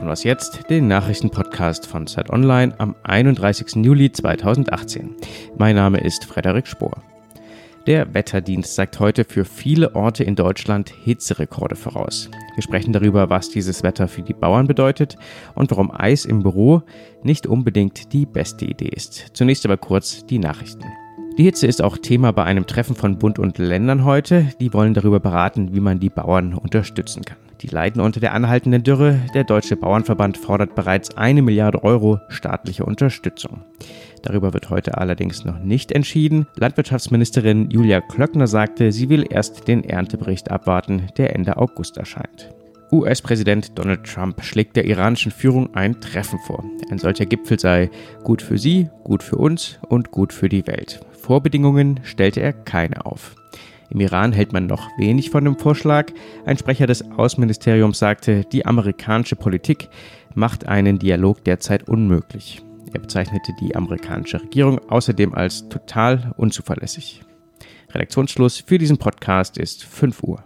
hören was jetzt, den Nachrichtenpodcast von Zeit Online am 31. Juli 2018. Mein Name ist Frederik Spohr. Der Wetterdienst sagt heute für viele Orte in Deutschland Hitzerekorde voraus. Wir sprechen darüber, was dieses Wetter für die Bauern bedeutet und warum Eis im Büro nicht unbedingt die beste Idee ist. Zunächst aber kurz die Nachrichten. Die Hitze ist auch Thema bei einem Treffen von Bund und Ländern heute. Die wollen darüber beraten, wie man die Bauern unterstützen kann. Die leiden unter der anhaltenden Dürre. Der Deutsche Bauernverband fordert bereits eine Milliarde Euro staatliche Unterstützung. Darüber wird heute allerdings noch nicht entschieden. Landwirtschaftsministerin Julia Klöckner sagte, sie will erst den Erntebericht abwarten, der Ende August erscheint. US-Präsident Donald Trump schlägt der iranischen Führung ein Treffen vor. Ein solcher Gipfel sei gut für sie, gut für uns und gut für die Welt. Vorbedingungen stellte er keine auf. Im Iran hält man noch wenig von dem Vorschlag. Ein Sprecher des Außenministeriums sagte, die amerikanische Politik macht einen Dialog derzeit unmöglich. Er bezeichnete die amerikanische Regierung außerdem als total unzuverlässig. Redaktionsschluss für diesen Podcast ist 5 Uhr.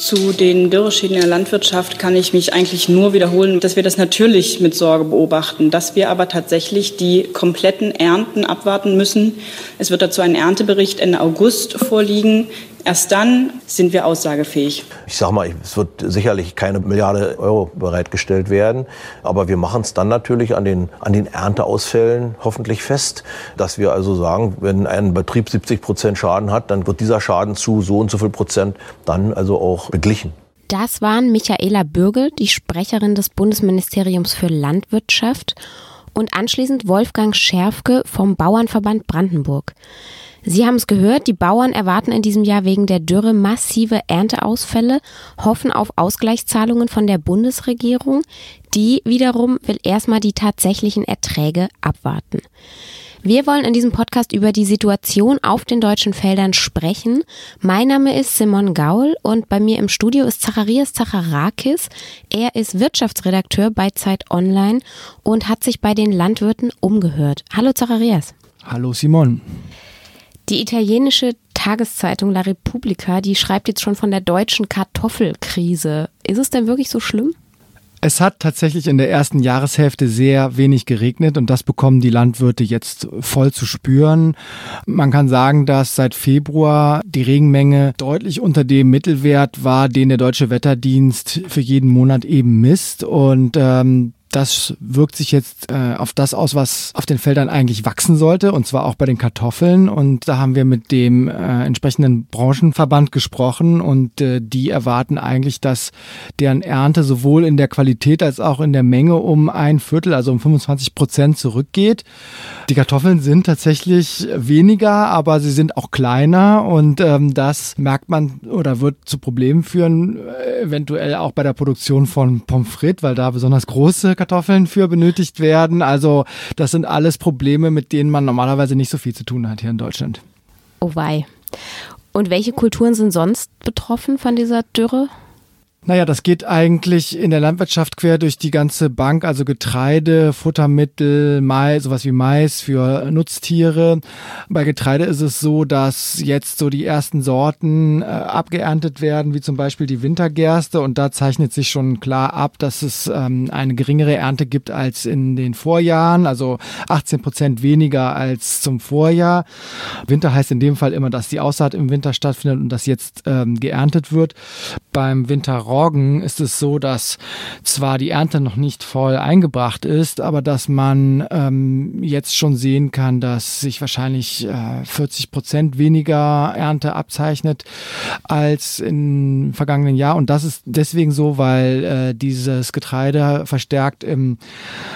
Zu den Dürreschäden in der Landwirtschaft kann ich mich eigentlich nur wiederholen, dass wir das natürlich mit Sorge beobachten, dass wir aber tatsächlich die kompletten Ernten abwarten müssen. Es wird dazu ein Erntebericht Ende August vorliegen. Erst dann sind wir aussagefähig. Ich sage mal, es wird sicherlich keine Milliarde Euro bereitgestellt werden, aber wir machen es dann natürlich an den, an den Ernteausfällen hoffentlich fest, dass wir also sagen, wenn ein Betrieb 70 Prozent Schaden hat, dann wird dieser Schaden zu so und so viel Prozent dann also auch beglichen. Das waren Michaela Bürgel, die Sprecherin des Bundesministeriums für Landwirtschaft und anschließend Wolfgang Schärfke vom Bauernverband Brandenburg. Sie haben es gehört, die Bauern erwarten in diesem Jahr wegen der Dürre massive Ernteausfälle, hoffen auf Ausgleichszahlungen von der Bundesregierung. Die wiederum will erstmal die tatsächlichen Erträge abwarten. Wir wollen in diesem Podcast über die Situation auf den deutschen Feldern sprechen. Mein Name ist Simon Gaul und bei mir im Studio ist Zacharias Zacharakis. Er ist Wirtschaftsredakteur bei Zeit Online und hat sich bei den Landwirten umgehört. Hallo Zacharias. Hallo Simon. Die italienische Tageszeitung La Repubblica, die schreibt jetzt schon von der deutschen Kartoffelkrise. Ist es denn wirklich so schlimm? Es hat tatsächlich in der ersten Jahreshälfte sehr wenig geregnet und das bekommen die Landwirte jetzt voll zu spüren. Man kann sagen, dass seit Februar die Regenmenge deutlich unter dem Mittelwert war, den der Deutsche Wetterdienst für jeden Monat eben misst. Und ähm, das wirkt sich jetzt äh, auf das aus, was auf den Feldern eigentlich wachsen sollte, und zwar auch bei den Kartoffeln. Und da haben wir mit dem äh, entsprechenden Branchenverband gesprochen und äh, die erwarten eigentlich, dass deren Ernte sowohl in der Qualität als auch in der Menge um ein Viertel, also um 25 Prozent zurückgeht. Die Kartoffeln sind tatsächlich weniger, aber sie sind auch kleiner und ähm, das merkt man oder wird zu Problemen führen, äh, eventuell auch bei der Produktion von Pommes frites, weil da besonders große Kartoffeln für benötigt werden. Also das sind alles Probleme, mit denen man normalerweise nicht so viel zu tun hat hier in Deutschland. Oh wei. Und welche Kulturen sind sonst betroffen von dieser Dürre? Naja, das geht eigentlich in der Landwirtschaft quer durch die ganze Bank, also Getreide, Futtermittel, Mais, sowas wie Mais für Nutztiere. Bei Getreide ist es so, dass jetzt so die ersten Sorten äh, abgeerntet werden, wie zum Beispiel die Wintergerste. Und da zeichnet sich schon klar ab, dass es ähm, eine geringere Ernte gibt als in den Vorjahren, also 18 Prozent weniger als zum Vorjahr. Winter heißt in dem Fall immer, dass die Aussaat im Winter stattfindet und dass jetzt ähm, geerntet wird. Beim Winter Roggen ist es so, dass zwar die Ernte noch nicht voll eingebracht ist, aber dass man ähm, jetzt schon sehen kann, dass sich wahrscheinlich äh, 40 Prozent weniger Ernte abzeichnet als im vergangenen Jahr. Und das ist deswegen so, weil äh, dieses Getreide verstärkt im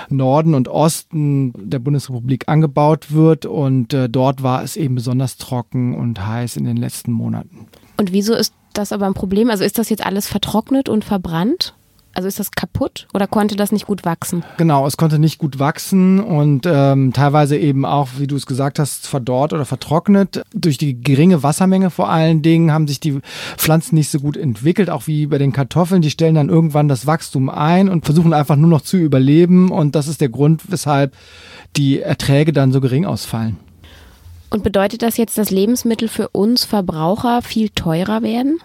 Norden und Osten der Bundesrepublik angebaut wird. Und äh, dort war es eben besonders trocken und heiß in den letzten Monaten. Und wieso ist das aber ein Problem? Also ist das jetzt alles vertrocknet und verbrannt? Also ist das kaputt oder konnte das nicht gut wachsen? Genau, es konnte nicht gut wachsen und ähm, teilweise eben auch, wie du es gesagt hast, verdorrt oder vertrocknet. Durch die geringe Wassermenge vor allen Dingen haben sich die Pflanzen nicht so gut entwickelt, auch wie bei den Kartoffeln. Die stellen dann irgendwann das Wachstum ein und versuchen einfach nur noch zu überleben und das ist der Grund, weshalb die Erträge dann so gering ausfallen. Und bedeutet das jetzt, dass Lebensmittel für uns Verbraucher viel teurer werden?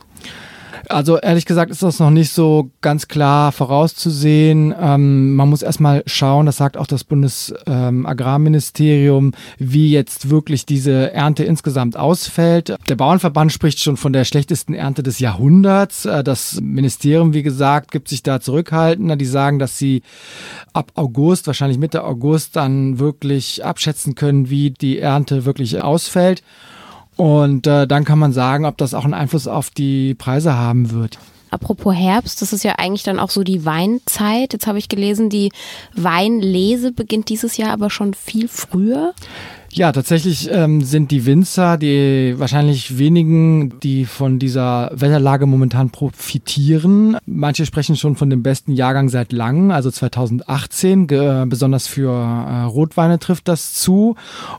Also ehrlich gesagt ist das noch nicht so ganz klar vorauszusehen. Ähm, man muss erstmal schauen, das sagt auch das Bundesagrarministerium, ähm, wie jetzt wirklich diese Ernte insgesamt ausfällt. Der Bauernverband spricht schon von der schlechtesten Ernte des Jahrhunderts. Äh, das Ministerium, wie gesagt, gibt sich da zurückhaltender. Die sagen, dass sie ab August, wahrscheinlich Mitte August, dann wirklich abschätzen können, wie die Ernte wirklich ausfällt. Und äh, dann kann man sagen, ob das auch einen Einfluss auf die Preise haben wird. Apropos Herbst, das ist ja eigentlich dann auch so die Weinzeit. Jetzt habe ich gelesen, die Weinlese beginnt dieses Jahr aber schon viel früher. Ja, tatsächlich ähm, sind die Winzer die wahrscheinlich wenigen, die von dieser Wetterlage momentan profitieren. Manche sprechen schon von dem besten Jahrgang seit langem, also 2018. Äh, besonders für äh, Rotweine trifft das zu.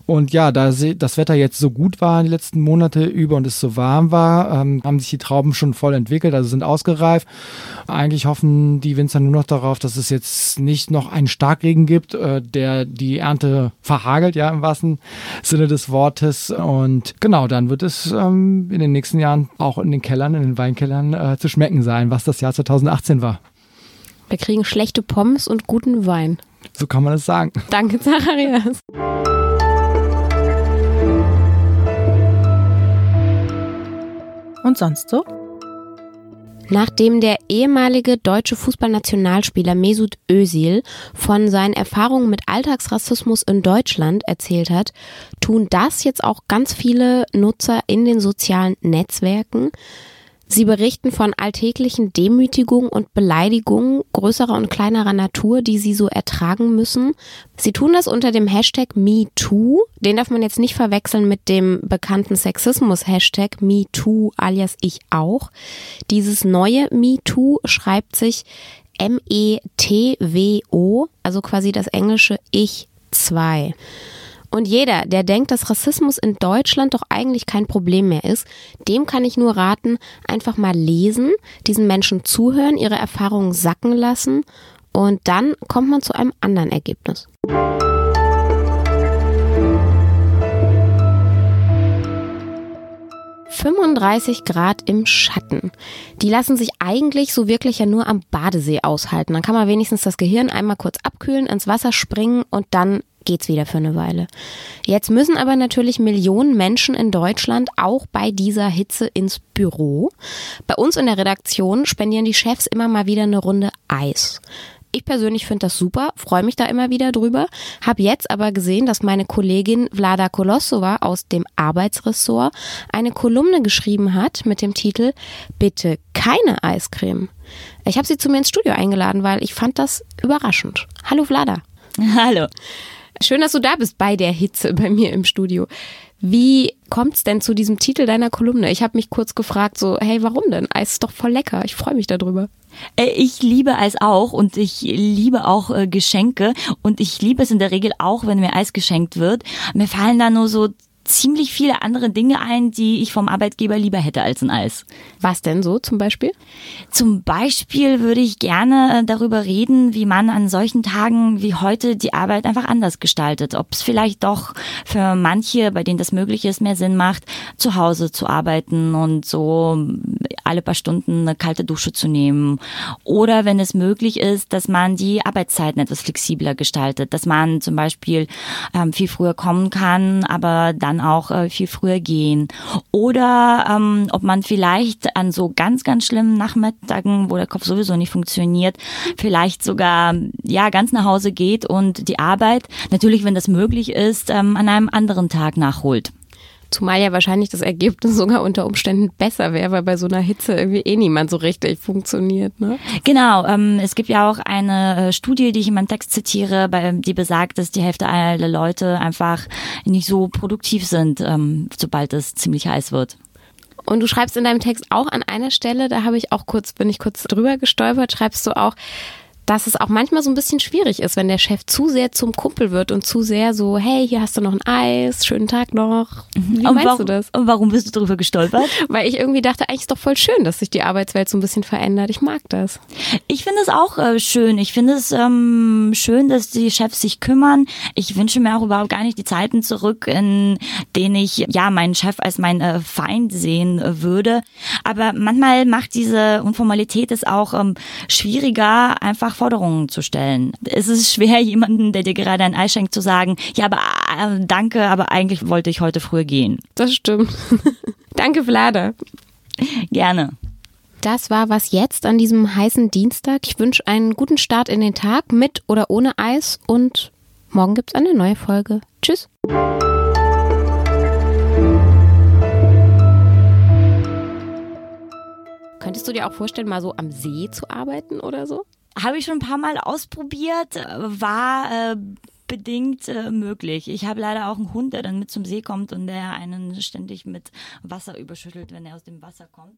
Und ja, da das Wetter jetzt so gut war die letzten Monate über und es so warm war, ähm, haben sich die Trauben schon voll entwickelt, also sind ausgereift. Eigentlich hoffen die Winzer nur noch darauf, dass es jetzt nicht noch einen Starkregen gibt, äh, der die Ernte verhagelt, ja, im wahrsten Sinne des Wortes. Und genau, dann wird es ähm, in den nächsten Jahren auch in den Kellern, in den Weinkellern äh, zu schmecken sein, was das Jahr 2018 war. Wir kriegen schlechte Pommes und guten Wein. So kann man es sagen. Danke, Zacharias. Und sonst so? Nachdem der ehemalige deutsche Fußballnationalspieler Mesut Özil von seinen Erfahrungen mit Alltagsrassismus in Deutschland erzählt hat, tun das jetzt auch ganz viele Nutzer in den sozialen Netzwerken. Sie berichten von alltäglichen Demütigungen und Beleidigungen größerer und kleinerer Natur, die sie so ertragen müssen. Sie tun das unter dem Hashtag MeToo. Den darf man jetzt nicht verwechseln mit dem bekannten Sexismus-Hashtag MeToo alias ich auch. Dieses neue MeToo schreibt sich M-E-T-W-O, also quasi das englische Ich 2. Und jeder, der denkt, dass Rassismus in Deutschland doch eigentlich kein Problem mehr ist, dem kann ich nur raten, einfach mal lesen, diesen Menschen zuhören, ihre Erfahrungen sacken lassen und dann kommt man zu einem anderen Ergebnis. 35 Grad im Schatten. Die lassen sich eigentlich so wirklich ja nur am Badesee aushalten. Dann kann man wenigstens das Gehirn einmal kurz abkühlen, ins Wasser springen und dann geht's wieder für eine Weile. Jetzt müssen aber natürlich Millionen Menschen in Deutschland auch bei dieser Hitze ins Büro. Bei uns in der Redaktion spendieren die Chefs immer mal wieder eine Runde Eis. Ich persönlich finde das super, freue mich da immer wieder drüber. Hab jetzt aber gesehen, dass meine Kollegin Vlada Kolossova aus dem Arbeitsressort eine Kolumne geschrieben hat mit dem Titel Bitte keine Eiscreme. Ich habe sie zu mir ins Studio eingeladen, weil ich fand das überraschend. Hallo Vlada. Hallo. Schön, dass du da bist bei der Hitze bei mir im Studio. Wie kommt es denn zu diesem Titel deiner Kolumne? Ich habe mich kurz gefragt, so, hey, warum denn? Eis ist doch voll lecker. Ich freue mich darüber. Äh, ich liebe Eis auch und ich liebe auch äh, Geschenke und ich liebe es in der Regel auch, wenn mir Eis geschenkt wird. Mir fallen da nur so ziemlich viele andere Dinge ein, die ich vom Arbeitgeber lieber hätte als ein Eis. Was denn so zum Beispiel? Zum Beispiel würde ich gerne äh, darüber reden, wie man an solchen Tagen wie heute die Arbeit einfach anders gestaltet. Ob es vielleicht doch für manche, bei denen das möglich ist, mehr Sinn macht, zu Hause zu arbeiten und so alle paar Stunden eine kalte Dusche zu nehmen. Oder wenn es möglich ist, dass man die Arbeitszeiten etwas flexibler gestaltet, dass man zum Beispiel ähm, viel früher kommen kann, aber dann auch äh, viel früher gehen. Oder ähm, ob man vielleicht an so ganz, ganz schlimmen Nachmittagen, wo der Kopf sowieso nicht funktioniert, vielleicht sogar ja ganz nach Hause geht und die Arbeit, natürlich, wenn das möglich ist, ähm, an einem anderen Tag nachholt. Zumal ja wahrscheinlich das Ergebnis sogar unter Umständen besser wäre, weil bei so einer Hitze irgendwie eh niemand so richtig funktioniert. Ne? Genau, ähm, es gibt ja auch eine äh, Studie, die ich in meinem Text zitiere, bei, die besagt, dass die Hälfte aller Leute einfach nicht so produktiv sind, ähm, sobald es ziemlich heiß wird. Und du schreibst in deinem Text auch an einer Stelle, da habe ich auch kurz, bin ich kurz drüber gestolpert, schreibst du auch, dass es auch manchmal so ein bisschen schwierig ist, wenn der Chef zu sehr zum Kumpel wird und zu sehr so, hey, hier hast du noch ein Eis, schönen Tag noch. Wie und meinst warum, du das? Und warum bist du darüber gestolpert? Weil ich irgendwie dachte, eigentlich ist doch voll schön, dass sich die Arbeitswelt so ein bisschen verändert. Ich mag das. Ich finde es auch äh, schön. Ich finde es ähm, schön, dass die Chefs sich kümmern. Ich wünsche mir auch überhaupt gar nicht die Zeiten zurück, in denen ich ja meinen Chef als meinen äh, Feind sehen äh, würde. Aber manchmal macht diese Unformalität es auch ähm, schwieriger, einfach Forderungen zu stellen. Es ist schwer, jemanden, der dir gerade ein Ei schenkt, zu sagen, ja, aber äh, danke, aber eigentlich wollte ich heute früher gehen. Das stimmt. danke, Vlada. Gerne. Das war was jetzt an diesem heißen Dienstag. Ich wünsche einen guten Start in den Tag mit oder ohne Eis und morgen gibt es eine neue Folge. Tschüss. Könntest du dir auch vorstellen, mal so am See zu arbeiten oder so? Habe ich schon ein paar Mal ausprobiert, war äh, bedingt äh, möglich. Ich habe leider auch einen Hund, der dann mit zum See kommt und der einen ständig mit Wasser überschüttelt, wenn er aus dem Wasser kommt.